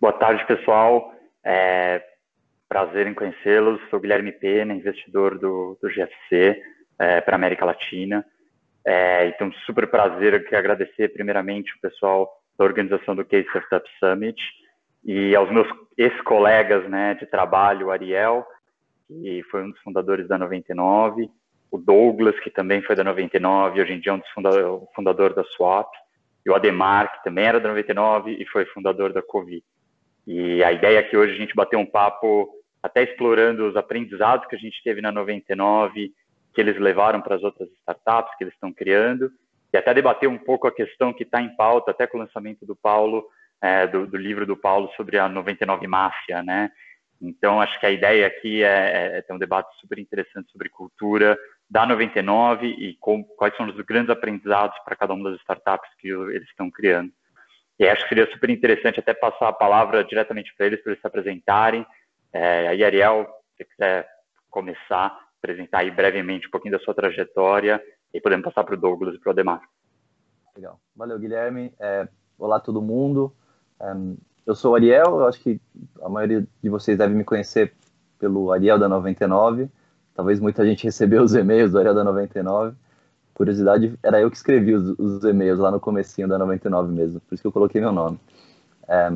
Boa tarde, pessoal. É, prazer em conhecê-los. Sou Guilherme Pena, investidor do, do GFC é, para América Latina. É, então, super prazer aqui agradecer primeiramente o pessoal da organização do Case Startup Summit e aos meus ex-colegas né, de trabalho, o Ariel, que foi um dos fundadores da 99, o Douglas, que também foi da 99, hoje em dia é um dos fundador, fundador da Swap, e o Ademar, que também era da 99 e foi fundador da Covid. E a ideia é que hoje a gente bater um papo até explorando os aprendizados que a gente teve na 99, que eles levaram para as outras startups que eles estão criando, e até debater um pouco a questão que está em pauta, até com o lançamento do Paulo, é, do, do, livro do Paulo sobre a 99 Máfia, né? Então, acho que a ideia aqui é, é ter um debate super interessante sobre cultura da 99 e com, quais são os grandes aprendizados para cada uma das startups que eles estão criando. E acho que seria super interessante até passar a palavra diretamente para eles, para eles se apresentarem. É, aí, Ariel, se você quiser começar, apresentar aí brevemente um pouquinho da sua trajetória e podemos passar para o Douglas e para o Ademar. Legal. Valeu, Guilherme. É, olá, todo mundo. É, eu sou o Ariel, eu acho que a maioria de vocês deve me conhecer pelo Ariel da 99. Talvez muita gente recebeu os e-mails do Ariel da 99. Curiosidade, era eu que escrevi os, os e-mails lá no comecinho da 99 mesmo, por isso que eu coloquei meu nome. É,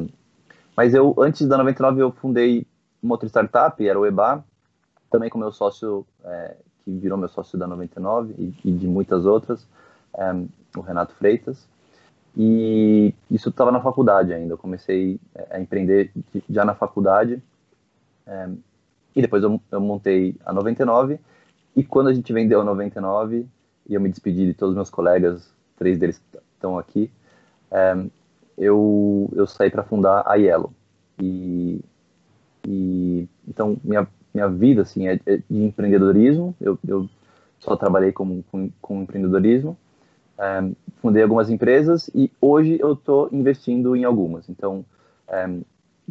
mas eu, antes da 99, eu fundei uma outra startup, era o EBA, também com meu sócio, é, que virou meu sócio da 99 e, e de muitas outras, é, o Renato Freitas. E isso estava na faculdade ainda. Eu comecei é, a empreender já na faculdade. É, e depois eu, eu, montei a 99. E quando a gente vendeu a 99, e eu me despedi de todos os meus colegas, três deles estão aqui, é, eu, eu saí para fundar a Yellow. E, e então minha, minha vida assim, é, é de empreendedorismo. Eu, eu só trabalhei com, com, empreendedorismo um, fundei algumas empresas e hoje eu estou investindo em algumas. Então, um,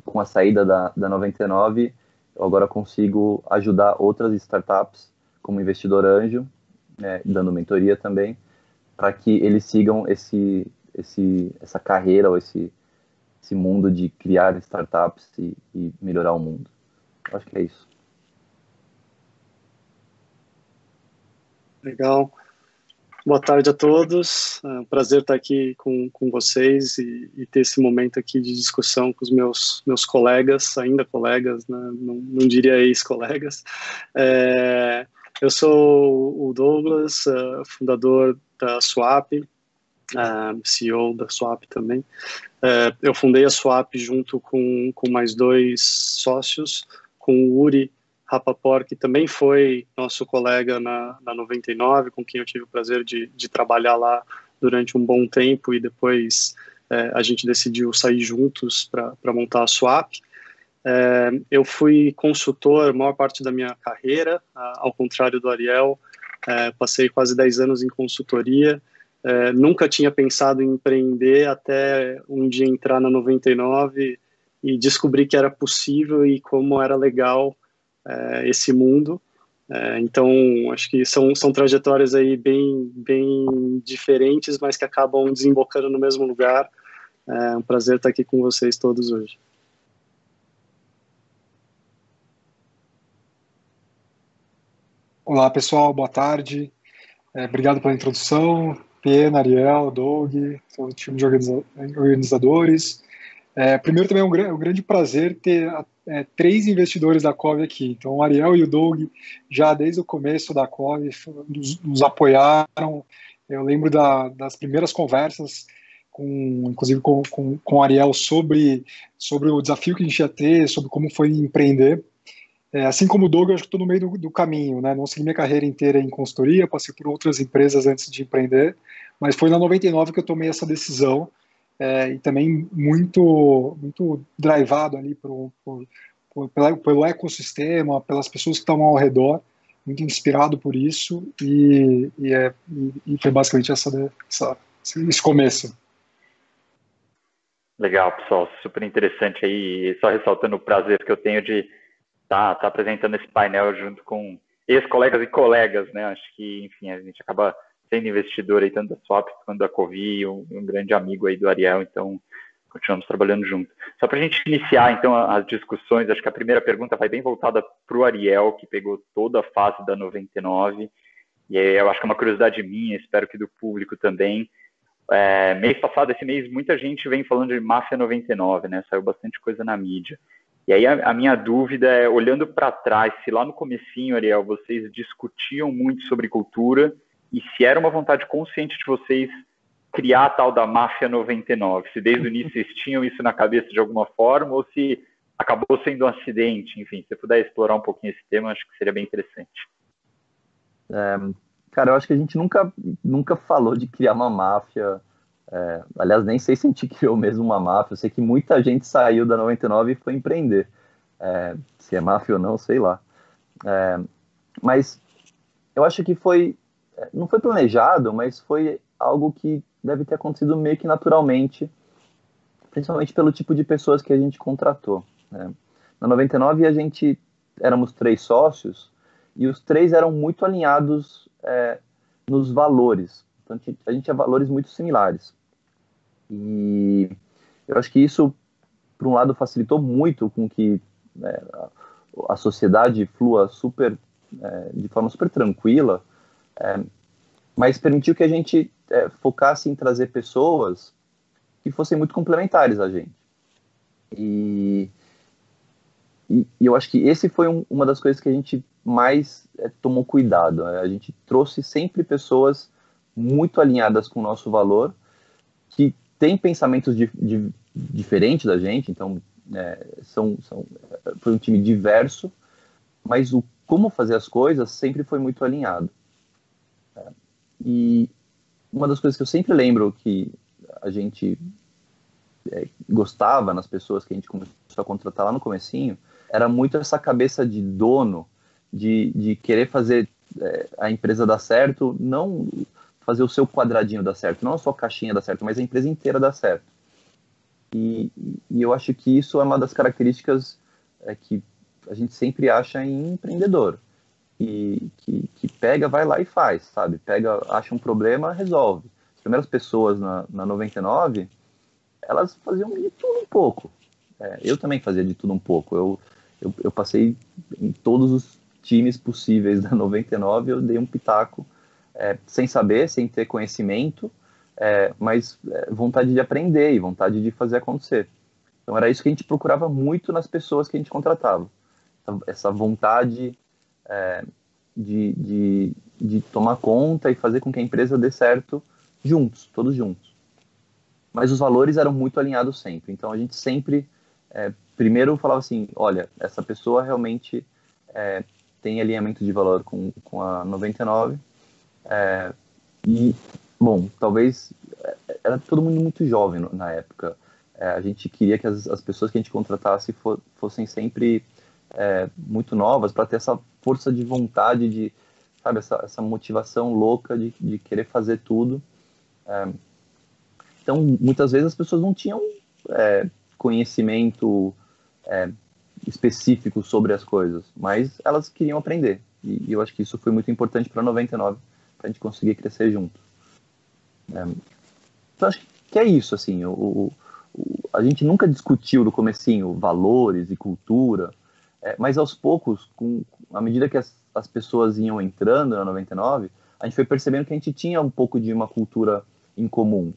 com a saída da, da 99, eu agora consigo ajudar outras startups como investidor anjo, né, dando mentoria também, para que eles sigam esse, esse, essa carreira ou esse, esse mundo de criar startups e, e melhorar o mundo. Eu acho que é isso. Legal. Boa tarde a todos. É um prazer estar aqui com, com vocês e, e, ter esse momento aqui de discussão com os meus, meus colegas, ainda colegas, né? não, não, diria ex-colegas. É, eu sou o Douglas, uh, fundador da Swap, uh, CEO da Swap também. Uh, eu fundei a Swap junto com, com mais dois sócios, com o Uri Rapaport, que também foi nosso colega na, na 99, com quem eu tive o prazer de, de trabalhar lá durante um bom tempo e depois a gente decidiu sair juntos para montar a Swap. É, eu fui consultor a maior parte da minha carreira, ao contrário do Ariel, é, passei quase 10 anos em consultoria, é, nunca tinha pensado em empreender até um dia entrar na 99 e descobrir que era possível e como era legal é, esse mundo. Então, acho que são, são trajetórias aí bem, bem diferentes, mas que acabam desembocando no mesmo lugar. É um prazer estar aqui com vocês todos hoje. Olá, pessoal, boa tarde. É, obrigado pela introdução. Pena, Ariel, Doug, todo o time de organizadores. É, primeiro, também é um, um grande prazer ter é, três investidores da COV aqui. Então, o Ariel e o Doug, já desde o começo da COV, nos, nos apoiaram. Eu lembro da, das primeiras conversas, com, inclusive com, com, com o Ariel, sobre, sobre o desafio que a gente ia ter, sobre como foi empreender. É, assim como o Doug, eu acho que estou no meio do, do, caminho, né? Não segui minha carreira inteira em consultoria, passei por outras empresas antes de empreender, mas foi na 99 que eu tomei essa decisão é, e também muito muito drivado ali por, por, por, pelo, pelo ecossistema, pelas pessoas que estavam ao redor, muito inspirado por isso e, e, é, e, foi basicamente essa, essa, esse começo. Legal, pessoal, super interessante aí, só ressaltando o prazer que eu tenho de tá, tá apresentando esse painel junto com ex-colegas e colegas, né? Acho que, enfim, a gente acaba sendo investidor aí tanto da Swap quanto da Covi, um, um, grande amigo aí do Ariel, então continuamos trabalhando junto. Só para a gente iniciar, então, as discussões, acho que a primeira pergunta vai bem voltada para o Ariel, que pegou toda a fase da 99, e eu acho que é uma curiosidade minha, espero que do público também. É, mês passado, esse mês, muita gente vem falando de Máfia 99, né? Saiu bastante coisa na mídia. E aí a, a minha dúvida é, olhando para trás, se lá no comecinho, Ariel, vocês discutiam muito sobre cultura e se era uma vontade consciente de vocês criar a tal da máfia 99, se desde o início vocês tinham isso na cabeça de alguma forma ou se acabou sendo um acidente, enfim, se você puder explorar um pouquinho esse tema, acho que seria bem interessante. É, cara, eu acho que a gente nunca, nunca falou de criar uma máfia, é, aliás, nem sei se a gente criou mesmo uma máfia, eu sei que muita gente saiu da 99 e foi empreender, é, se é máfia ou não, sei lá. É, mas eu acho que foi, é, não foi planejado, mas foi algo que deve ter acontecido meio que naturalmente, principalmente pelo tipo de pessoas que a gente contratou. Né? Na 99 a gente éramos três sócios e os três eram muito alinhados é, nos valores. Então a gente tinha valores muito similares. E eu acho que isso, por um lado, facilitou muito com que é, a sociedade flua super, é, de forma super tranquila, é, mas permitiu que a gente é, focasse em trazer pessoas que fossem muito complementares a gente. E, e, e eu acho que esse foi um, uma das coisas que a gente mais é, tomou cuidado. Né? A gente trouxe sempre pessoas muito alinhadas com o nosso valor, que têm pensamentos diferentes da gente, então é, são, são, foi um time diverso, mas o como fazer as coisas sempre foi muito alinhado. É, e, uma das coisas que eu sempre lembro que a gente é, gostava nas pessoas que a gente começou a contratar lá no comecinho era muito essa cabeça de dono, de, de querer fazer é, a empresa dar certo, não fazer o seu quadradinho dar certo, não a sua caixinha dar certo, mas a empresa inteira dar certo. E, e eu acho que isso é uma das características é, que a gente sempre acha em empreendedor que, que, que, pega, vai lá e faz, sabe? Pega, acha um problema, resolve. As primeiras pessoas na, na 99, elas faziam de tudo um pouco. É, eu também fazia de tudo um pouco. Eu, eu, eu, passei em todos os times possíveis da 99, eu dei um pitaco é, sem saber, sem ter conhecimento, é, mas é, vontade de aprender e vontade de fazer acontecer. Então era isso que a gente procurava muito nas pessoas que a gente contratava. Essa vontade é, de, de, de tomar conta e fazer com que a empresa dê certo juntos, todos juntos. Mas os valores eram muito alinhados sempre. Então a gente sempre, é, primeiro falava assim: olha, essa pessoa realmente é, tem alinhamento de valor com, com a 99. É, e, bom, talvez é, era todo mundo muito jovem na época. É, a gente queria que as, as pessoas que a gente contratasse for, fossem sempre é, muito novas para ter essa força de vontade, de, sabe, essa, essa motivação louca de, de querer fazer tudo. É, então, muitas vezes as pessoas não tinham é, conhecimento específico sobre as coisas, mas elas queriam aprender. E, eu acho que isso foi muito importante para 99, para a gente conseguir crescer junto. É, então, acho que é isso, assim, o, o, a gente nunca discutiu no comecinho valores e cultura, é, mas aos poucos, com, à medida que as, as pessoas iam entrando na 99, a gente foi percebendo que a gente tinha um pouco de uma cultura em comum.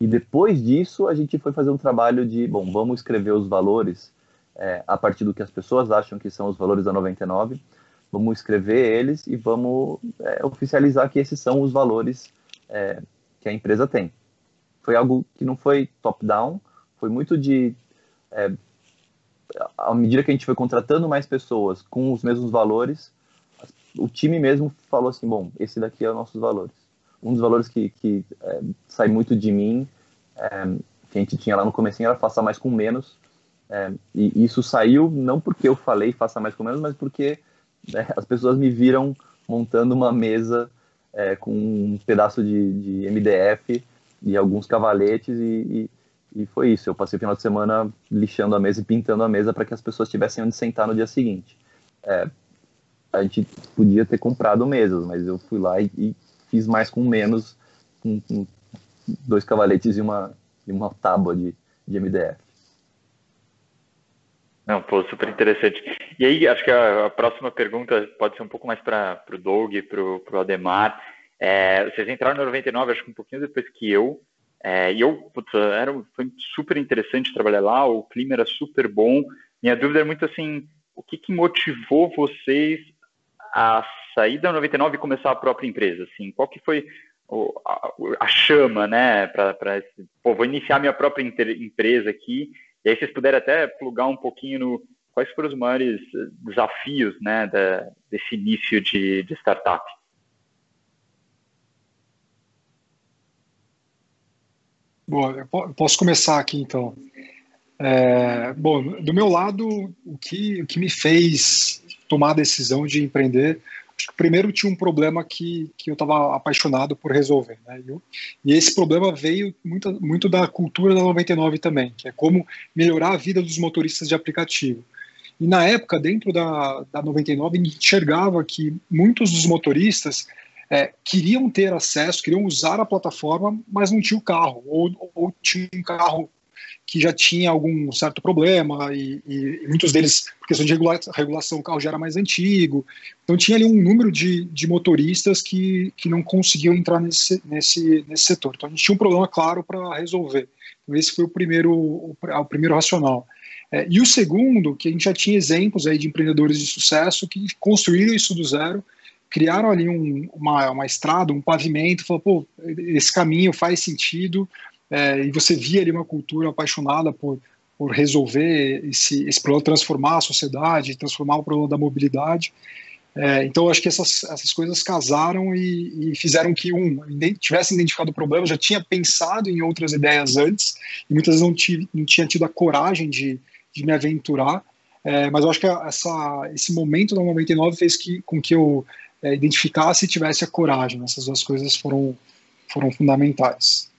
E depois disso, a gente foi fazer um trabalho de, bom, vamos escrever os valores é, a partir do que as pessoas acham que são os valores da 99, vamos escrever eles e vamos é, oficializar que esses são os valores é, que a empresa tem. Foi algo que não foi top-down, foi muito de é, à medida que a gente foi contratando mais pessoas com os mesmos valores, o time mesmo falou assim, bom, esse daqui é os nossos valores. Um dos valores que, que é, sai muito de mim, é, que a gente tinha lá no começo era faça mais com menos, é, e isso saiu não porque eu falei faça mais com menos, mas porque né, as pessoas me viram montando uma mesa é, com um pedaço de, de MDF e alguns cavaletes e, e e foi isso. Eu passei o final de semana lixando a mesa e pintando a mesa para que as pessoas tivessem onde sentar no dia seguinte. É, a gente podia ter comprado mesas, mas eu fui lá e, e fiz mais com menos, com, com, dois cavaletes e uma, e uma tábua de, de MDF. Não, pô, super interessante. E aí, acho que a, a próxima pergunta pode ser um pouco mais para o Doug, para o Ademar. É, vocês entraram no 99, acho que um pouquinho depois que eu. É, e eu, putz, era, foi super interessante trabalhar lá, o clima era super bom. Minha dúvida é muito assim, o que, que motivou vocês a sair da 99 e começar a própria empresa? Assim, qual que foi a, chama, né, para esse, pô, vou iniciar minha própria empresa aqui, e aí vocês puderem até plugar um pouquinho no quais foram os maiores desafios, né, da, desse início de, de startup? Bom, eu posso começar aqui então. É, bom, do meu lado, o que, o que me fez tomar a decisão de empreender, acho que primeiro tinha um problema que, que eu estava apaixonado por resolver. Né? Eu, e esse problema veio muito, muito da cultura da 99 também, que é como melhorar a vida dos motoristas de aplicativo. E na época, dentro da, da 99, enxergava que muitos dos motoristas é, queriam ter acesso, queriam usar a plataforma, mas não tinha o carro, ou, ou tinha um carro que já tinha algum certo problema, e, e muitos deles, por questão de regula regulação, o carro já era mais antigo. Então tinha ali um número de, de motoristas que, que não conseguiam entrar nesse, nesse, nesse setor. Então a gente tinha um problema claro para resolver. Então esse foi o primeiro, o, o primeiro racional. É, e o segundo, que a gente já tinha exemplos aí de empreendedores de sucesso que construíram isso do zero, criaram ali um, uma, uma estrada, um pavimento, falou, pô, esse caminho faz sentido, é, e você via ali uma cultura apaixonada por, por resolver esse, esse problema, transformar a sociedade, transformar o problema da mobilidade. É, então, acho que essas, essas coisas casaram e, e, fizeram que, um, tivesse identificado o problema, já tinha pensado em outras ideias antes, e muitas vezes não, tive, não tinha tido a coragem de, de me aventurar, é, mas eu acho que essa, esse momento da 99 fez que, com que eu é, identificasse e tivesse a coragem. Essas duas coisas foram, foram fundamentais.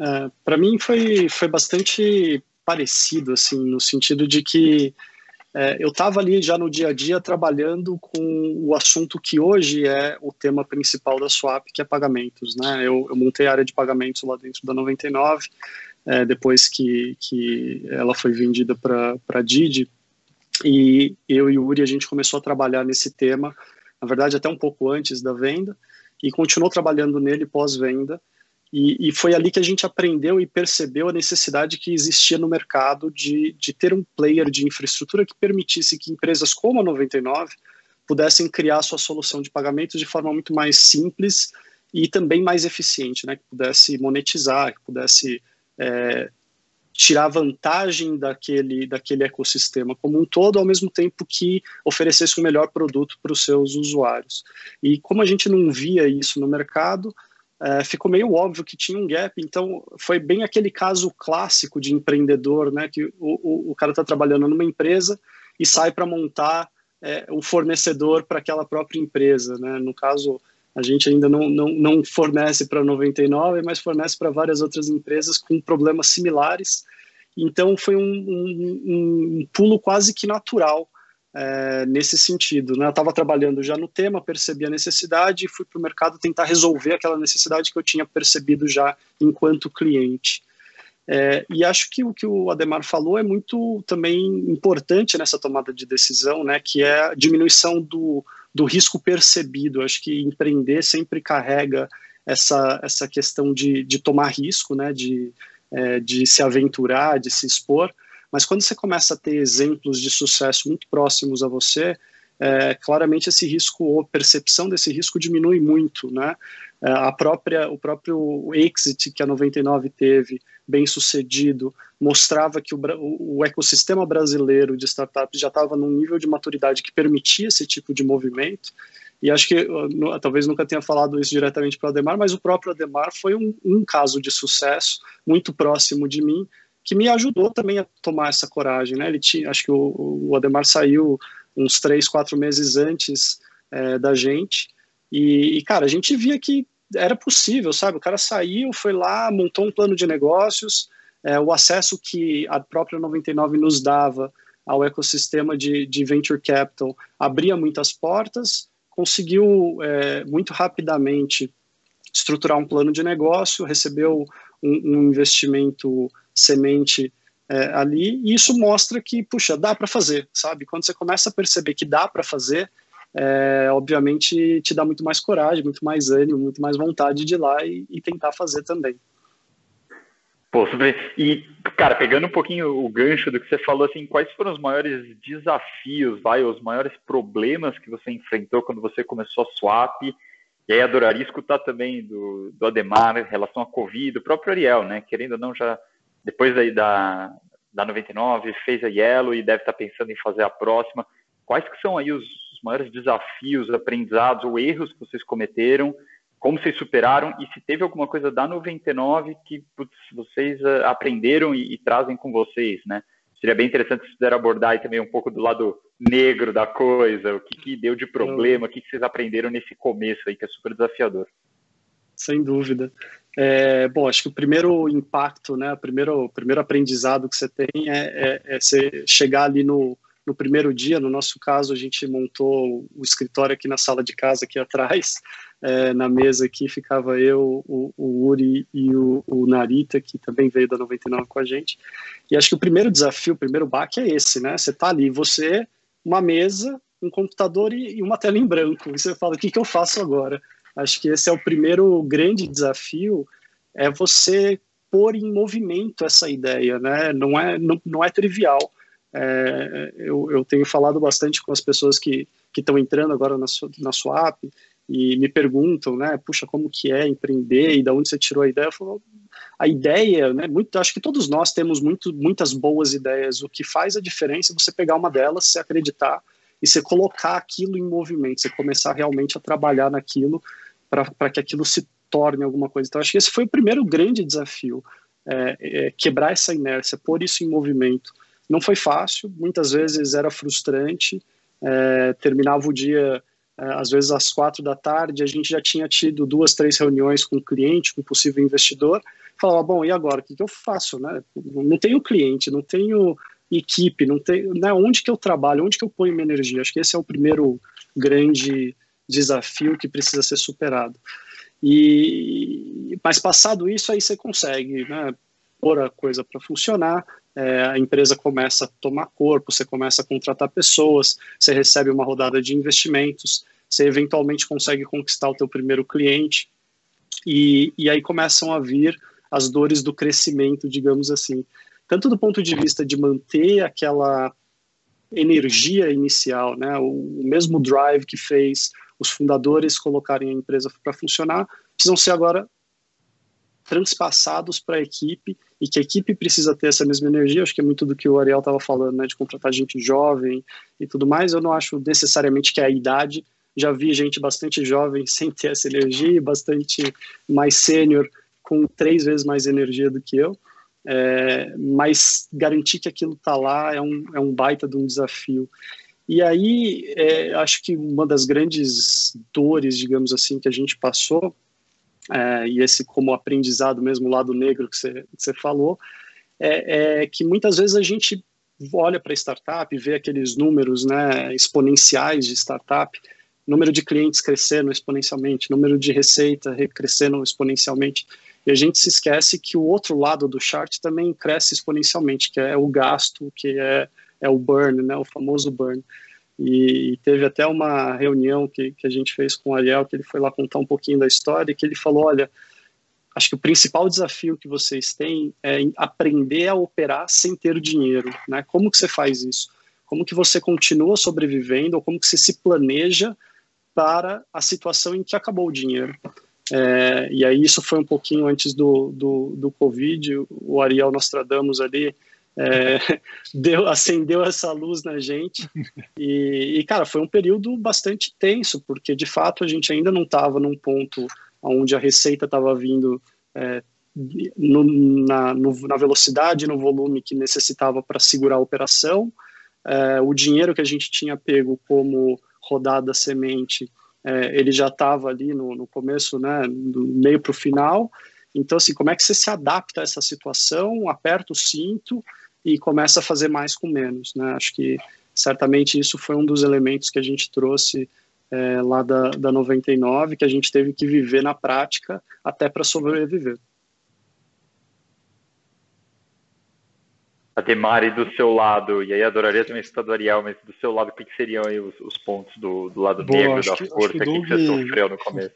É, para mim foi, foi bastante parecido, assim, no sentido de que é, eu estava ali já no dia a dia trabalhando com o assunto que hoje é o tema principal da Swap, que é pagamentos, né? Eu, eu montei a área de pagamentos lá dentro da 99, é, depois que, que ela foi vendida para a Didi, e eu e o Uri a gente começou a trabalhar nesse tema, na verdade até um pouco antes da venda, e continuou trabalhando nele pós-venda, e, e, foi ali que a gente aprendeu e percebeu a necessidade que existia no mercado de, de ter um player de infraestrutura que permitisse que empresas como a 99 pudessem criar sua solução de pagamentos de forma muito mais simples e também mais eficiente, né? que pudesse monetizar, que pudesse é, tirar vantagem daquele, daquele ecossistema como um todo, ao mesmo tempo que oferecesse o um melhor produto para os seus usuários. E como a gente não via isso no mercado, é, ficou meio óbvio que tinha um gap, então foi bem aquele caso clássico de empreendedor, né, que o, o, o cara está trabalhando numa empresa e sai para montar é, o fornecedor para aquela própria empresa, né, no caso a gente ainda não, não, não fornece para 99, mas fornece para várias outras empresas com problemas similares, então foi um, um, um pulo quase que natural é, nesse sentido. Né? Eu estava trabalhando já no tema, percebi a necessidade e fui para o mercado tentar resolver aquela necessidade que eu tinha percebido já enquanto cliente. É, e acho que o que o Ademar falou é muito também importante nessa tomada de decisão, né, que é a diminuição do, do risco percebido. Acho que empreender sempre carrega essa, essa questão de, de tomar risco, né, de, é, de se aventurar, de se expor, mas quando você começa a ter exemplos de sucesso muito próximos a você, é, claramente esse risco ou percepção desse risco diminui muito, né? É, a própria, o próprio exit que a 99 teve, bem sucedido, mostrava que o, o ecossistema brasileiro de startups já estava num nível de maturidade que permitia esse tipo de movimento. E acho que, talvez nunca tenha falado isso diretamente para o Ademar, mas o próprio Ademar foi um, um caso de sucesso muito próximo de mim, que me ajudou também a tomar essa coragem, né? Ele tinha, acho que o, o Ademar saiu uns três, quatro meses antes é, da gente e, e, cara, a gente via que era possível, sabe? O cara saiu, foi lá, montou um plano de negócios, é, o acesso que a própria 99 nos dava ao ecossistema de, de venture capital abria muitas portas, conseguiu é, muito rapidamente estruturar um plano de negócio, recebeu um, um investimento semente é, ali, e isso mostra que, puxa, dá para fazer, sabe? Quando você começa a perceber que dá para fazer, é, obviamente te dá muito mais coragem, muito mais ânimo, muito mais vontade de ir lá e, e tentar fazer também. Pô, super. E, cara, pegando um pouquinho o gancho do que você falou, assim, quais foram os maiores desafios, vai, os maiores problemas que você enfrentou quando você começou a Swap? E aí adoraria escutar também do, do Ademar em relação à Covid, do próprio Ariel, né? Querendo ou não, já depois aí da, da 99, fez a Yellow e deve estar pensando em fazer a próxima. Quais que são aí os, os maiores desafios, aprendizados ou erros que vocês cometeram como vocês superaram e se teve alguma coisa da 99 que putz, vocês uh, aprenderam e, e, trazem com vocês, né? Seria bem interessante se puder abordar também um pouco do lado negro da coisa, o que, que deu de problema, o que, que vocês aprenderam nesse começo aí, que é super desafiador. Sem dúvida. É, bom, acho que o primeiro impacto, né, o primeiro, o primeiro aprendizado que você tem é, é, é você chegar ali no, no primeiro dia, no nosso caso, a gente montou o escritório aqui na sala de casa, aqui atrás, é, na mesa aqui ficava eu, o, o Uri e o, o, Narita, que também veio da 99 com a gente. E acho que o primeiro desafio, o primeiro baque é esse, né? Você tá ali, você, uma mesa, um computador e, e uma tela em branco. E você fala, o que, que eu faço agora? Acho que esse é o primeiro grande desafio, é você pôr em movimento essa ideia, né? Não é, não, não é trivial. É, eu, eu, tenho falado bastante com as pessoas que estão entrando agora na, na Swap e me perguntam, né, puxa, como que é empreender e da onde você tirou a ideia? Eu falo, a ideia, né, muito, acho que todos nós temos muito, muitas boas ideias. O que faz a diferença é você pegar uma delas, se acreditar e você colocar aquilo em movimento, você começar realmente a trabalhar naquilo para que aquilo se torne alguma coisa. Então, acho que esse foi o primeiro grande desafio, é, é, quebrar essa inércia, pôr isso em movimento. Não foi fácil, muitas vezes era frustrante. É, terminava o dia, é, às vezes às quatro da tarde, a gente já tinha tido duas, três reuniões com o cliente, com o possível investidor. Falava, bom, e agora? O que, que eu faço? Né? Não tenho cliente, não tenho equipe, não tenho, né? onde que eu trabalho, onde que eu ponho minha energia? Acho que esse é o primeiro grande desafio que precisa ser superado. E, mas passado isso, aí você consegue né, pôr a coisa para funcionar, é, a empresa começa a tomar corpo, você começa a contratar pessoas, você recebe uma rodada de investimentos, você eventualmente consegue conquistar o teu primeiro cliente e, e aí começam a vir as dores do crescimento, digamos assim. Tanto do ponto de vista de manter aquela energia inicial, né, o, o mesmo drive que fez os fundadores colocarem a empresa para funcionar, precisam ser agora transpassados para a equipe e que a equipe precisa ter essa mesma energia. Acho que é muito do que o Ariel estava falando, né, de contratar gente jovem e tudo mais. Eu não acho necessariamente que é a idade. Já vi gente bastante jovem sem ter essa energia, bastante mais sênior com três vezes mais energia do que eu. É, mas garantir que aquilo está lá é um, é um baita de um desafio. E aí, é, acho que uma das grandes dores, digamos assim, que a gente passou é, e esse como aprendizado mesmo, lado negro que você, falou, é, é que muitas vezes a gente olha para startup vê aqueles números né, exponenciais de startup, número de clientes crescendo exponencialmente, número de receita crescendo exponencialmente, e a gente se esquece que o outro lado do chart também cresce exponencialmente, que é o gasto, que é, é o burn, né, o famoso burn. E, teve até uma reunião que, que a gente fez com o Ariel, que ele foi lá contar um pouquinho da história, e que ele falou, olha, acho que o principal desafio que vocês têm é aprender a operar sem ter dinheiro, né? Como que você faz isso? Como que você continua sobrevivendo, ou como que você se planeja para a situação em que acabou o dinheiro? É, e aí isso foi um pouquinho antes do, do, do Covid, o Ariel Nostradamus ali, é, deu, acendeu essa luz na gente. E, e, cara, foi um período bastante tenso, porque de fato a gente ainda não estava num ponto onde a receita estava vindo é, no, na, no, na, velocidade, no volume que necessitava para segurar a operação. É, o dinheiro que a gente tinha pego como rodada semente, é, ele já estava ali no, no, começo, né, do meio para o final. Então, assim, como é que você se adapta a essa situação, aperta o cinto e começa a fazer mais com menos. Né? Acho que certamente isso foi um dos elementos que a gente trouxe é, lá da, da 99, que a gente teve que viver na prática até para sobreviver. A Demari do seu lado, e aí adoraria também escutar do Ariel, mas do seu lado, o que, que seriam os, os, pontos do, do lado Boa, negro da que, força que, que, que você sofreu no começo?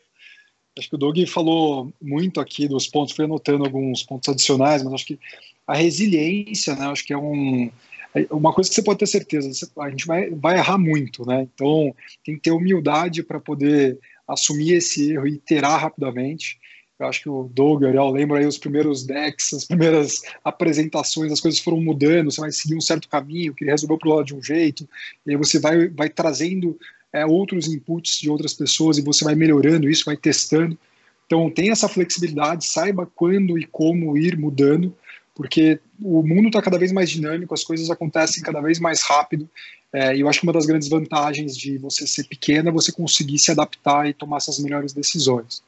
Acho que o Doug falou muito aqui dos pontos, fui anotando alguns pontos adicionais, mas acho que a resiliência, né, acho que é um, é uma coisa que você pode ter certeza, a gente vai, vai errar muito, né? Então tem que ter humildade para poder assumir esse erro e iterar rapidamente. Eu acho que o Doug, Ariel, lembra aí os primeiros decks, as primeiras apresentações, as coisas foram mudando, você vai seguir um certo caminho, que ele resolveu para o lado de um jeito, e aí você vai, vai trazendo é, outros inputs de outras pessoas e você vai melhorando isso, vai testando. Então, tenha essa flexibilidade, saiba quando e como ir mudando, porque o mundo está cada vez mais dinâmico, as coisas acontecem cada vez mais rápido, é, e eu acho que uma das grandes vantagens de você ser pequena é você conseguir se adaptar e tomar essas melhores decisões.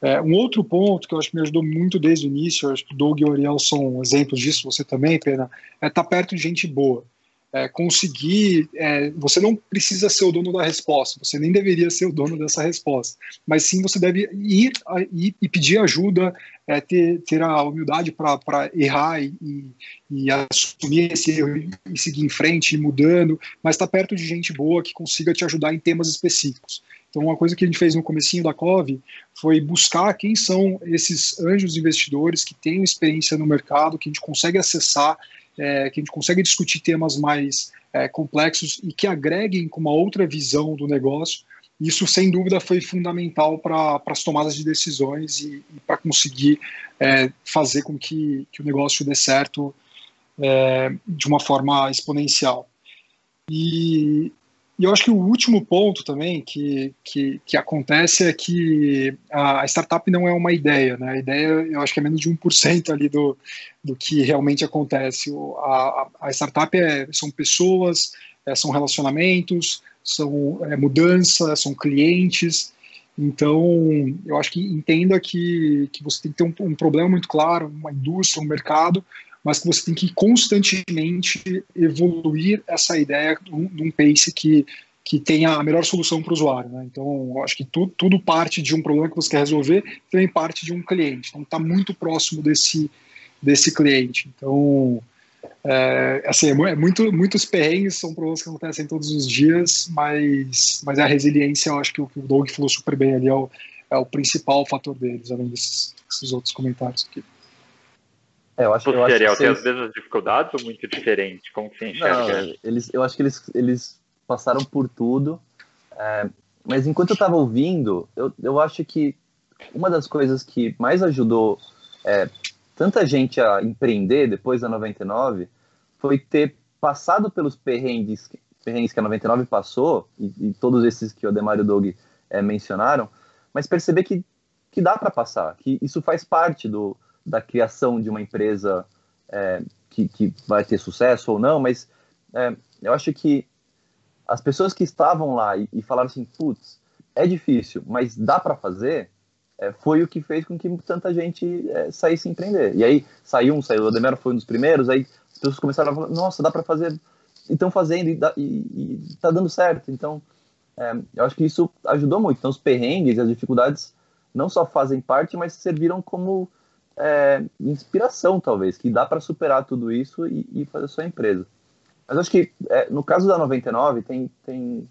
É, um outro ponto que eu acho que me ajudou muito desde o início, eu acho que o Doug e o Ariel são exemplos disso, você também, Pena, é estar tá perto de gente boa é, conseguir. É, você não precisa ser o dono da resposta, você nem deveria ser o dono dessa resposta, mas sim você deve ir, ir e pedir ajuda, é, ter, ter a humildade para errar e, e, assumir esse erro e seguir em frente, ir mudando, mas estar tá perto de gente boa que consiga te ajudar em temas específicos. Então, uma coisa que a gente fez no comecinho da COV foi buscar quem são esses anjos investidores que têm experiência no mercado, que a gente consegue acessar é, que a gente consegue discutir temas mais é, complexos e que agreguem com uma outra visão do negócio. Isso, sem dúvida, foi fundamental para as tomadas de decisões e, e para conseguir é, fazer com que, que o negócio dê certo é, de uma forma exponencial. E, e eu acho que o último ponto também que, que, que acontece é que a startup não é uma ideia, né? A ideia, eu acho que é menos de 1% ali do, do que realmente acontece. A, a startup é, são pessoas, é, são relacionamentos, são é, mudança, são clientes. Então, eu acho que entenda que, que você tem que ter um, um problema muito claro, uma indústria, um mercado, mas que você tem que constantemente evoluir essa ideia num, pace que, que tenha a melhor solução para o usuário. Né? Então, acho que tu, tudo parte de um problema que você quer resolver, também parte de um cliente. Então, está muito próximo desse, desse cliente. Então, é, assim, é, é muito, muitos perrengues são problemas que acontecem todos os dias, mas, mas a resiliência, eu acho que o que o Doug falou super bem ali é o, é o principal fator deles, além desses, desses outros comentários aqui. É, eu acho, acho Ariel, tem as mesmas dificuldades ou muito diferente? Como que você enxerga? Não, eles, eu acho que eles, eles passaram por tudo, é, mas enquanto eu estava ouvindo, eu, eu acho que uma das coisas que mais ajudou é, tanta gente a empreender depois da 99 foi ter passado pelos perrengues, perrengues que a 99 passou, e, e todos esses que o Ademar e o Doug é, mencionaram, mas perceber que, que dá para passar, que isso faz parte do, da criação de uma empresa é, que, que, vai ter sucesso ou não, mas é, eu acho que as pessoas que estavam lá e, e falaram assim, putz, é difícil, mas dá para fazer, é, foi o que fez com que tanta gente é, saísse empreender. E aí saiu um, saiu o Demero foi um dos primeiros, aí as pessoas começaram a falar, nossa, dá para fazer, e estão fazendo, e, dá, e, e tá dando certo. Então, é, eu acho que isso ajudou muito. Então, os perrengues e as dificuldades não só fazem parte, mas serviram como é, inspiração, talvez, que dá para superar tudo isso e, e, fazer sua empresa. Mas acho que é, no caso da 99, tem, tem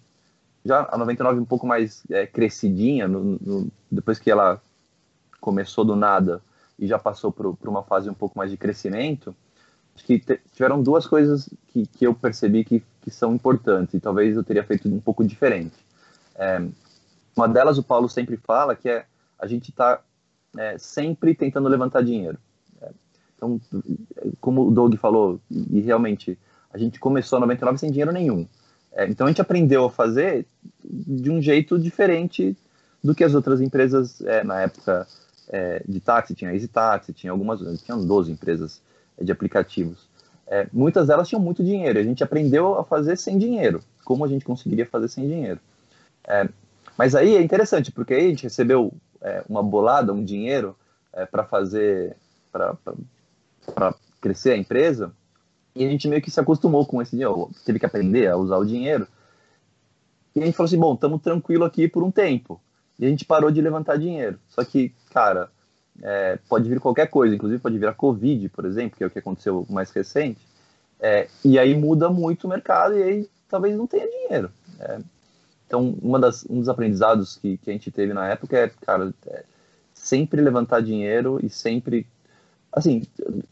já a 99 um pouco mais é, crescidinha, no, no, depois que ela começou do nada e já passou por uma fase um pouco mais de crescimento, acho que tiveram duas coisas que, que eu percebi que, que são importantes e talvez eu teria feito um pouco diferente. É, uma delas o Paulo sempre fala que é a gente está é, sempre tentando levantar dinheiro. É, então, como o Doug falou, e, realmente, a gente começou a 99 sem dinheiro nenhum. É, então, a gente aprendeu a fazer de um jeito diferente do que as outras empresas, é, na época é, de táxi, tinha Easy Taxi, tinha algumas, tinham 12 empresas é, de aplicativos. muitas delas tinham muito dinheiro, a gente aprendeu a fazer sem dinheiro, como a gente conseguiria fazer sem dinheiro. mas aí é interessante, porque aí a gente recebeu é, uma bolada, um dinheiro é, para fazer, para crescer a empresa, e a gente meio que se acostumou com esse dinheiro, teve que aprender a usar o dinheiro. E a gente falou assim: bom, estamos tranquilo aqui por um tempo. E a gente parou de levantar dinheiro. Só que, cara, é, pode vir qualquer coisa, inclusive pode vir a Covid, por exemplo, que é o que aconteceu mais recente. É, e aí muda muito o mercado e aí talvez não tenha dinheiro. É, então, uma das, um dos aprendizados que, que a gente teve na época é, cara, é sempre levantar dinheiro e sempre. Assim,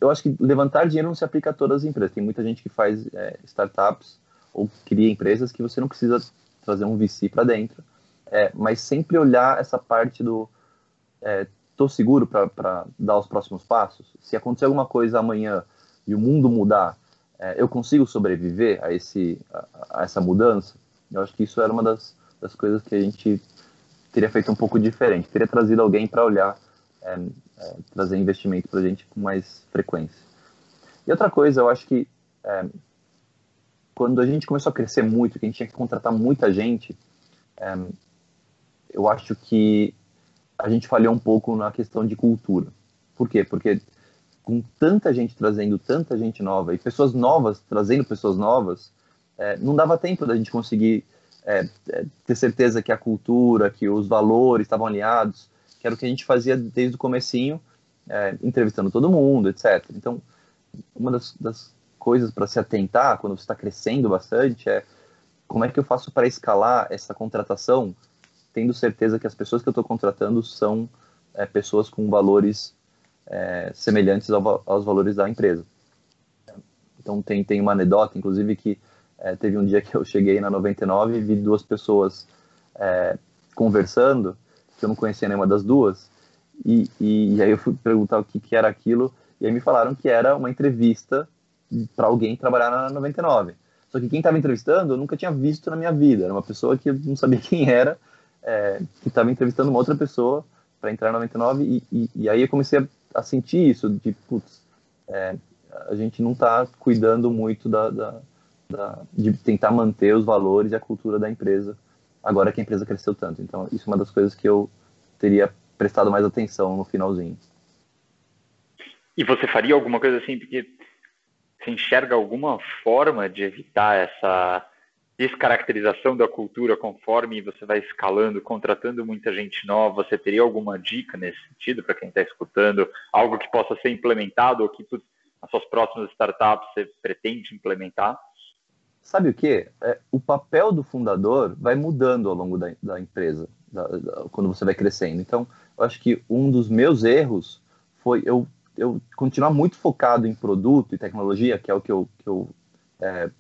eu acho que levantar dinheiro não se aplica a todas as empresas. Tem muita gente que faz é, startups ou cria empresas que você não precisa trazer um VC para dentro. É, mas sempre olhar essa parte do é, seguro para dar os próximos passos. Se acontecer alguma coisa amanhã e o mundo mudar, é, eu consigo sobreviver a, esse, a, a, essa mudança? Eu acho que isso era uma das, das coisas que a gente teria feito um pouco diferente. Teria trazido alguém para olhar, é, é, trazer investimento para a gente com mais frequência. E outra coisa, eu acho que é, quando a gente começou a crescer muito, que a gente tinha que contratar muita gente, é, eu acho que a gente falhou um pouco na questão de cultura. Por quê? Porque com tanta gente trazendo tanta gente nova e pessoas novas trazendo pessoas novas, é, não dava tempo da gente conseguir é, é, ter certeza que a cultura, que os valores estavam alinhados, que era o que a gente fazia desde o comecinho, é, entrevistando todo mundo, etc. Então, uma das, das coisas para se atentar quando você está crescendo bastante é como é que eu faço para escalar essa contratação, tendo certeza que as pessoas que eu estou contratando são é, pessoas com valores é, semelhantes ao, aos valores da empresa. Então tem, tem uma anedota, inclusive, que é, teve um dia que eu cheguei na 99 e vi duas pessoas é, conversando, que eu não conhecia nenhuma das duas, e, e, e aí eu fui perguntar o que, que era aquilo, e aí me falaram que era uma entrevista para alguém trabalhar na 99. Só que quem estava entrevistando eu nunca tinha visto na minha vida. Era uma pessoa que eu não sabia quem era, é, que estava entrevistando uma outra pessoa para entrar na 99. E, e, e, aí eu comecei a, a sentir isso: de, putz, é, a gente não está cuidando muito da, da, da, de tentar manter os valores e a cultura da empresa, agora que a empresa cresceu tanto. Então, isso é uma das coisas que eu teria prestado mais atenção no finalzinho. E você faria alguma coisa assim, porque você enxerga alguma forma de evitar essa descaracterização da cultura conforme você vai escalando, contratando muita gente nova? Você teria alguma dica nesse sentido para quem está escutando? Algo que possa ser implementado ou que nas suas próximas startups você pretende implementar? Sabe o que? É, o papel do fundador vai mudando ao longo da, da empresa, da, da, quando você vai crescendo. Então, eu acho que um dos meus erros foi eu eu continuar muito focado em produto e tecnologia, que é o que eu, que eu é,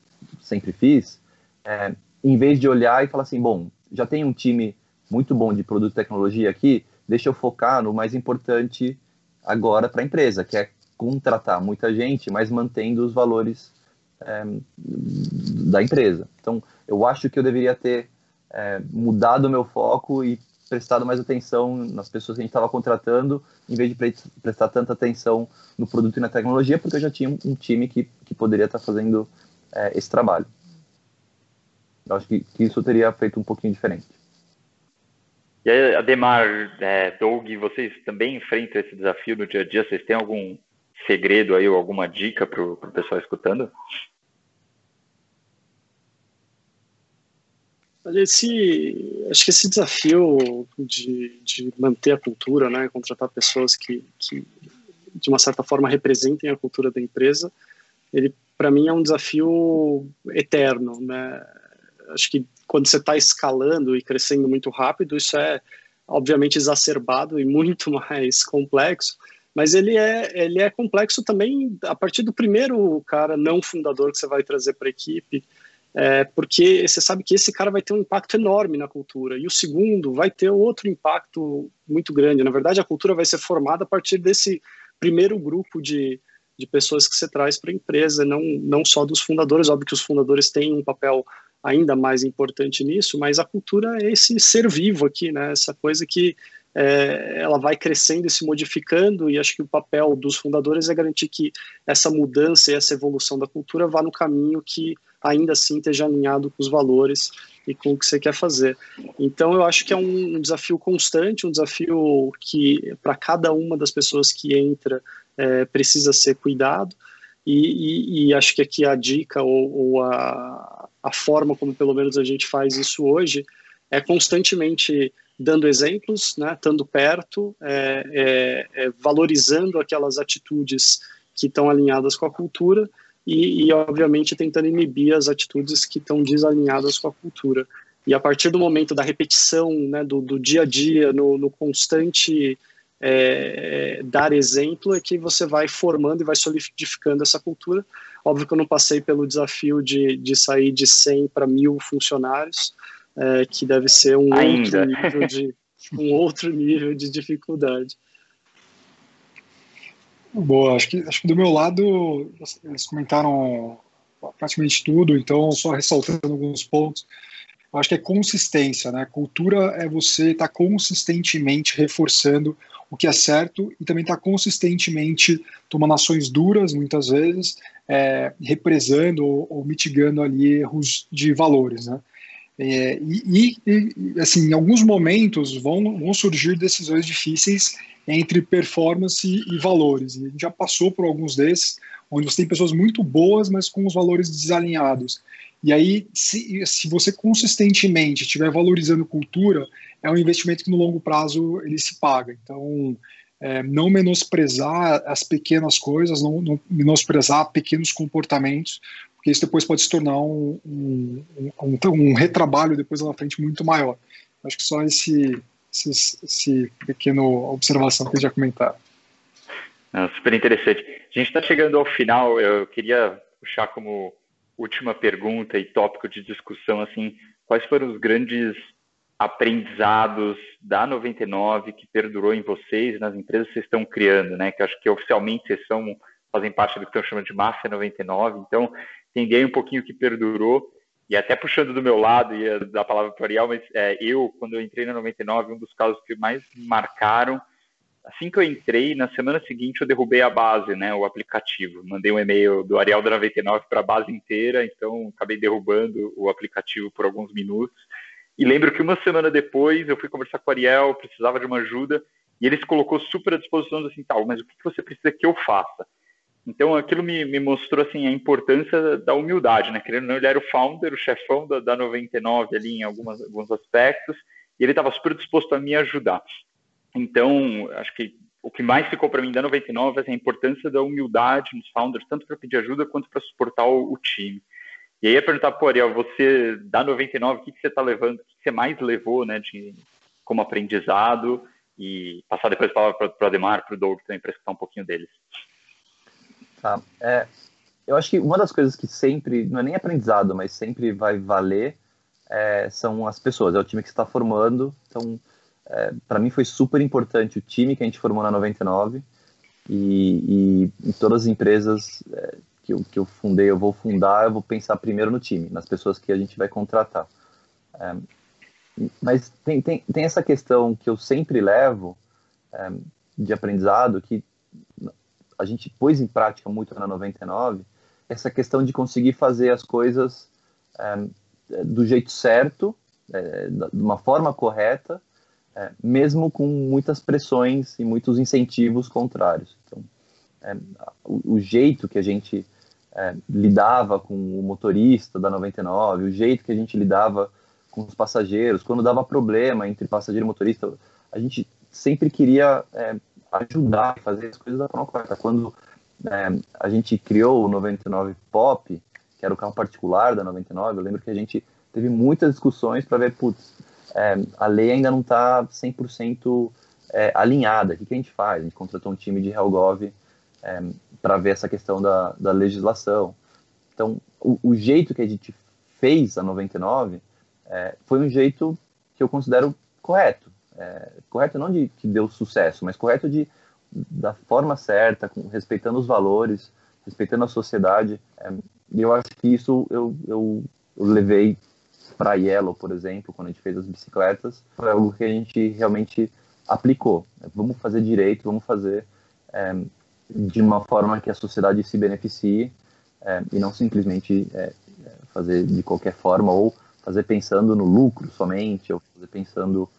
sempre fiz, é, em vez de olhar e falar assim, bom, já tem um time muito bom de produto e tecnologia aqui, deixa eu focar no mais importante agora para a empresa, que é contratar muita gente, mas mantendo os valores é, da empresa. Então, eu acho que eu deveria ter é, mudado o meu foco e prestado mais atenção nas pessoas que a gente estava contratando, em vez de pre prestar tanta atenção no produto e na tecnologia, porque eu já tinha um time que, que poderia estar tá fazendo é, esse trabalho. Eu acho que, que, isso teria feito um pouquinho diferente. E aí, Ademar, é, Doug, vocês também enfrentam esse desafio no dia a dia? Vocês têm algum segredo aí ou alguma dica para o pessoal escutando? Esse, acho que esse desafio de, de manter a cultura, né, contratar pessoas que, que de uma certa forma representem a cultura da empresa, ele para mim é um desafio eterno, né? Acho que quando você está escalando e crescendo muito rápido, isso é obviamente exacerbado e muito mais complexo, mas ele é ele é complexo também a partir do primeiro cara não fundador que você vai trazer para a equipe é, porque você sabe que esse cara vai ter um impacto enorme na cultura, e o segundo vai ter outro impacto muito grande. Na verdade, a cultura vai ser formada a partir desse primeiro grupo de, de pessoas que você traz para a empresa, não, não só dos fundadores. Óbvio que os fundadores têm um papel ainda mais importante nisso, mas a cultura é esse ser vivo aqui, né? essa coisa que é, ela vai crescendo e se modificando, e acho que o papel dos fundadores é garantir que essa mudança e essa evolução da cultura vá no caminho que ainda assim esteja alinhado com os valores e com o que você quer fazer. Então, eu acho que é um desafio constante, um desafio que, para cada uma das pessoas que entra, é, precisa ser cuidado. E, e, e, acho que aqui a dica ou, ou, a, a forma como pelo menos a gente faz isso hoje é constantemente dando exemplos, né, estando perto, é, é, é, valorizando aquelas atitudes que estão alinhadas com a cultura e, e, obviamente, tentando inibir as atitudes que estão desalinhadas com a cultura. E a partir do momento da repetição, né, do, do dia a dia, no, no constante é, dar exemplo, é que você vai formando e vai solidificando essa cultura. Óbvio que eu não passei pelo desafio de, de sair de 100 para mil funcionários, é, que deve ser um outro, nível de, um outro nível de dificuldade. Boa, acho que, acho que do meu lado eles comentaram praticamente tudo, então só ressaltando alguns pontos. Eu acho que é consistência, né? Cultura é você estar tá consistentemente reforçando o que é certo e também estar tá consistentemente tomando ações duras, muitas vezes, é, represando ou, ou, mitigando ali erros de valores, né? É, e, e, assim, em alguns momentos vão, vão surgir decisões difíceis entre performance e valores. E a gente já passou por alguns desses, onde você tem pessoas muito boas, mas com os valores desalinhados. E aí, se, se você consistentemente estiver valorizando cultura, é um investimento que no longo prazo ele se paga. Então, é, não menosprezar as pequenas coisas, não, não, menosprezar pequenos comportamentos, porque isso depois pode se tornar um, um, um, um retrabalho depois na frente muito maior. Acho que só esse, esse, esse pequeno observação que já comentaram. Não, super interessante. A gente está chegando ao final. Eu queria puxar como última pergunta e tópico de discussão assim, quais foram os grandes aprendizados da 99 que perdurou em vocês, nas empresas que vocês estão criando, né? Que acho que oficialmente vocês são, fazem parte do que estão chamando de Máfia 99. Então, entender um pouquinho que perdurou e até puxando do meu lado e da palavra para o Ariel, mas é, eu, quando eu entrei na 99, um dos casos que mais marcaram, assim que eu entrei, na semana seguinte eu derrubei a base, né, o aplicativo. Mandei um e-mail do Ariel da 99 para a base inteira, então acabei derrubando o aplicativo por alguns minutos. E lembro que uma semana depois eu fui conversar com o Ariel, precisava de uma ajuda, e ele se colocou super à disposição, assim, tal, mas o que você precisa que eu faça? Então, aquilo me, me, mostrou assim a importância da humildade, né? Querendo ou não, ele era o founder, o chefão da, da 99 ali em algumas, alguns aspectos, e ele estava super disposto a me ajudar. Então, acho que o que mais ficou para mim da 99 é a importância da humildade nos founders, tanto para pedir ajuda quanto para suportar o, o, time. E aí, ia perguntar, pô, Ariel, você da 99, o que, que você está levando, o que, que, você mais levou, né, de, como aprendizado, e passar depois a palavra para o Ademar, para o Doug também, para escutar um pouquinho deles. Tá. É, eu acho que uma das coisas que sempre, não é nem aprendizado, mas sempre vai valer, é, são as pessoas, é o time que está formando. Então, é, para mim foi super importante o time que a gente formou na 99 e, e em todas as empresas é, que, eu, que eu fundei, eu vou fundar, eu vou pensar primeiro no time, nas pessoas que a gente vai contratar. É, mas tem, tem, tem essa questão que eu sempre levo é, de aprendizado que a gente pôs em prática muito na 99, essa questão de conseguir fazer as coisas é, do jeito certo, é, de uma forma correta, é, mesmo com muitas pressões e muitos incentivos contrários. Então, é, o, o, jeito que a gente é, lidava com o motorista da 99, o jeito que a gente lidava com os passageiros, quando dava problema entre passageiro e motorista, a gente sempre queria é, ajudar a fazer as coisas da forma correta. Quando é, a gente criou o 99 Pop, que era o carro particular da 99, eu lembro que a gente teve muitas discussões para ver, putz, é, a lei ainda não está 100% é, alinhada, o que, que, a gente faz? A gente contratou um time de Helgov é, para ver essa questão da, da legislação. Então, o, o, jeito que a gente fez a 99 é, foi um jeito que eu considero correto é, correto não de que deu sucesso, mas correto de da forma certa, com, respeitando os valores, respeitando a sociedade. É, e eu acho que isso eu, eu, eu levei para Yellow, por exemplo, quando a gente fez as bicicletas, foi algo que a gente realmente aplicou. Vamos fazer direito, vamos fazer é, de uma forma que a sociedade se beneficie é, e não simplesmente é, é fazer de qualquer forma ou fazer pensando no lucro somente ou fazer pensando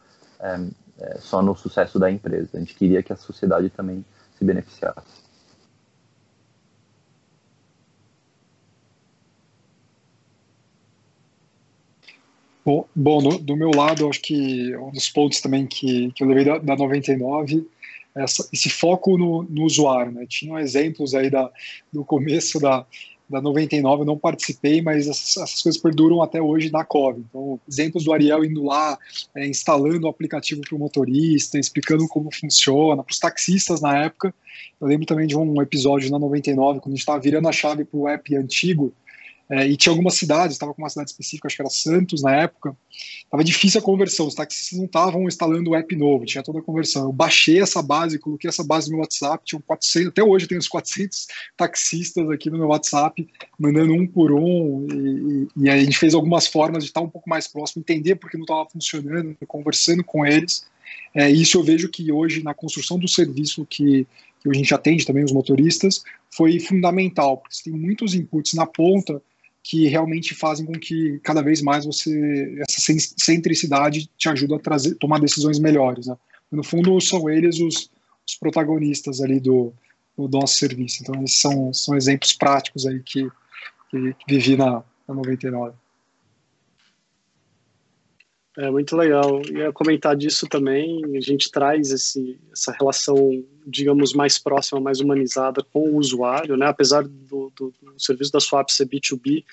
é, é, só no sucesso da empresa. A gente queria que a sociedade também se beneficiasse. Bom, bom do, do, meu lado, acho que um dos pontos também que, que eu levei da, da 99 essa, esse foco no, no usuário. Né? Tinham exemplos aí da, do começo da, da 99 eu não participei, mas essas, essas, coisas perduram até hoje na COV. Então, exemplos do Ariel indo lá, é, instalando o aplicativo para o motorista, explicando como funciona, para os taxistas na época. Eu lembro também de um episódio na 99, quando a gente estava virando a chave para o app antigo, é, e tinha algumas cidades, estava com uma cidade específica, acho que era Santos na época, estava difícil a conversão, os taxistas não estavam instalando o app novo, tinha toda a conversão. Eu baixei essa base, coloquei essa base no meu WhatsApp, tinha 400, até hoje tenho uns 400 taxistas aqui no meu WhatsApp, mandando um por um, e, e, e a gente fez algumas formas de estar um pouco mais próximo, entender porque não estava funcionando, conversando com eles. É, isso eu vejo que hoje, na construção do serviço que, que a gente atende também os motoristas, foi fundamental, porque tem muitos inputs na ponta que realmente fazem com que cada vez mais você essa centricidade te ajuda a trazer, tomar decisões melhores. Né? No fundo, são eles os, os protagonistas ali do, do, nosso serviço. Então, esses são, são exemplos práticos aí que, que vivi na, na 99. É muito legal. Ia comentar disso também. A gente traz esse, essa relação, digamos, mais próxima, mais humanizada com o usuário, né? Apesar do, do, do serviço da Swap ser B2B,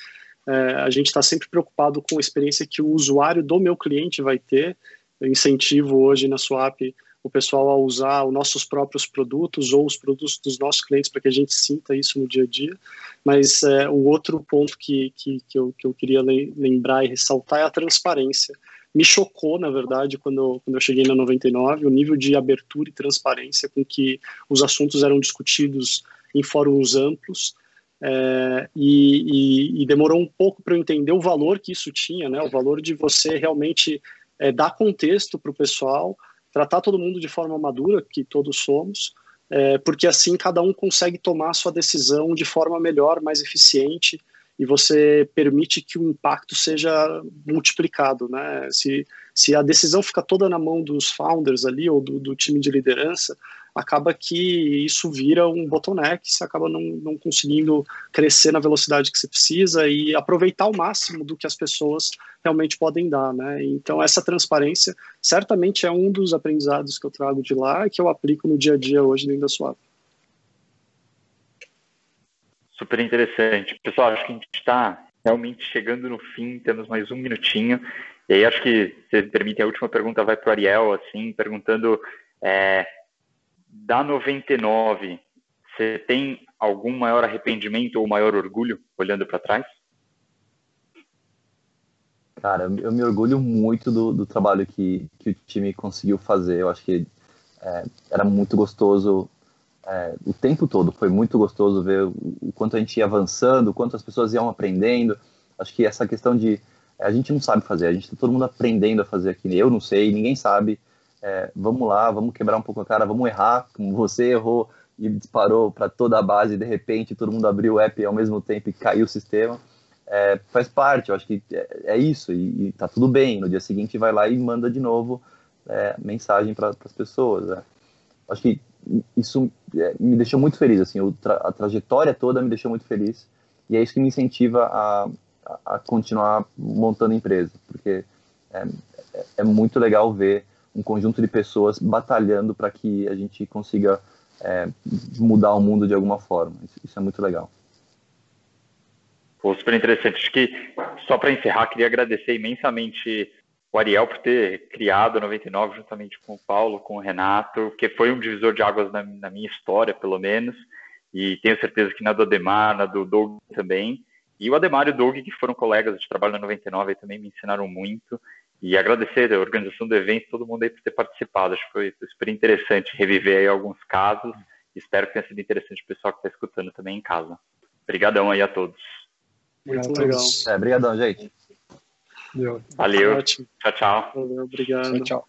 é, a gente está sempre preocupado com a experiência que o usuário do meu cliente vai ter. Eu incentivo hoje na Swap o pessoal a usar os nossos próprios produtos ou os produtos dos nossos clientes para que a gente sinta isso no dia a dia. Mas é, o outro ponto que, que, que, eu, que eu queria lembrar e ressaltar é a transparência me chocou, na verdade, quando, quando eu cheguei na 99, o nível de abertura e transparência com que os assuntos eram discutidos em fóruns amplos. É, e, e, e, demorou um pouco para eu entender o valor que isso tinha, né? O valor de você realmente é, dar contexto para o pessoal, tratar todo mundo de forma madura, que todos somos, é, porque assim cada um consegue tomar sua decisão de forma melhor, mais eficiente e você permite que o impacto seja multiplicado, né? Se, se a decisão fica toda na mão dos founders ali ou do, do time de liderança, acaba que isso vira um bottleneck, você acaba não, não conseguindo crescer na velocidade que você precisa e aproveitar o máximo do que as pessoas realmente podem dar, né? Então essa transparência certamente é um dos aprendizados que eu trago de lá e que eu aplico no dia a dia hoje dentro da Swap. Super interessante. Pessoal, acho que a gente está realmente chegando no fim, temos mais um minutinho. E aí acho que, se permitem, a última pergunta vai para o Ariel, assim, perguntando, é, da 99, você tem algum maior arrependimento ou maior orgulho olhando para trás? Cara, eu me orgulho muito do, do trabalho que, que o time conseguiu fazer. Eu acho que é, era muito gostoso é, o tempo todo. Foi muito gostoso ver o quanto a gente ia avançando, o quanto as pessoas iam aprendendo. Acho que essa questão de a gente não sabe fazer, a gente está todo mundo aprendendo a fazer aqui. Eu não sei, ninguém sabe. É, vamos lá, vamos quebrar um pouco a cara, vamos errar, como você errou e disparou para toda a base e de repente todo mundo abriu o app ao mesmo tempo e caiu o sistema. É, faz parte, eu acho que é, é isso e, e tá tudo bem. No dia seguinte vai lá e manda de novo é, mensagem para as pessoas. Acho que isso é, me deixou muito feliz, assim, a trajetória toda me deixou muito feliz, e é isso que me incentiva a, a continuar montando empresa, porque é, é, é muito legal ver um conjunto de pessoas batalhando para que a gente consiga é, mudar o mundo de alguma forma. Isso, isso é muito legal. Pô, super interessante. Acho que, só para encerrar, queria agradecer imensamente o Ariel por ter criado a 99 juntamente com o Paulo, com o Renato, que foi um divisor de águas na, na minha história, pelo menos, e tenho certeza que na do Ademar, na do Doug também, e o Ademar e o Doug, que foram colegas de trabalho na 99, também me ensinaram muito, e agradecer a organização do evento, todo mundo aí por ter participado, acho que foi super interessante reviver aí alguns casos, espero que tenha sido interessante o pessoal que está escutando também em casa. Obrigadão aí a todos. Muito legal. É, obrigadão, gente. Valeu. Ótimo. Tchau, tchau. Valeu, obrigado. Tchau, tchau.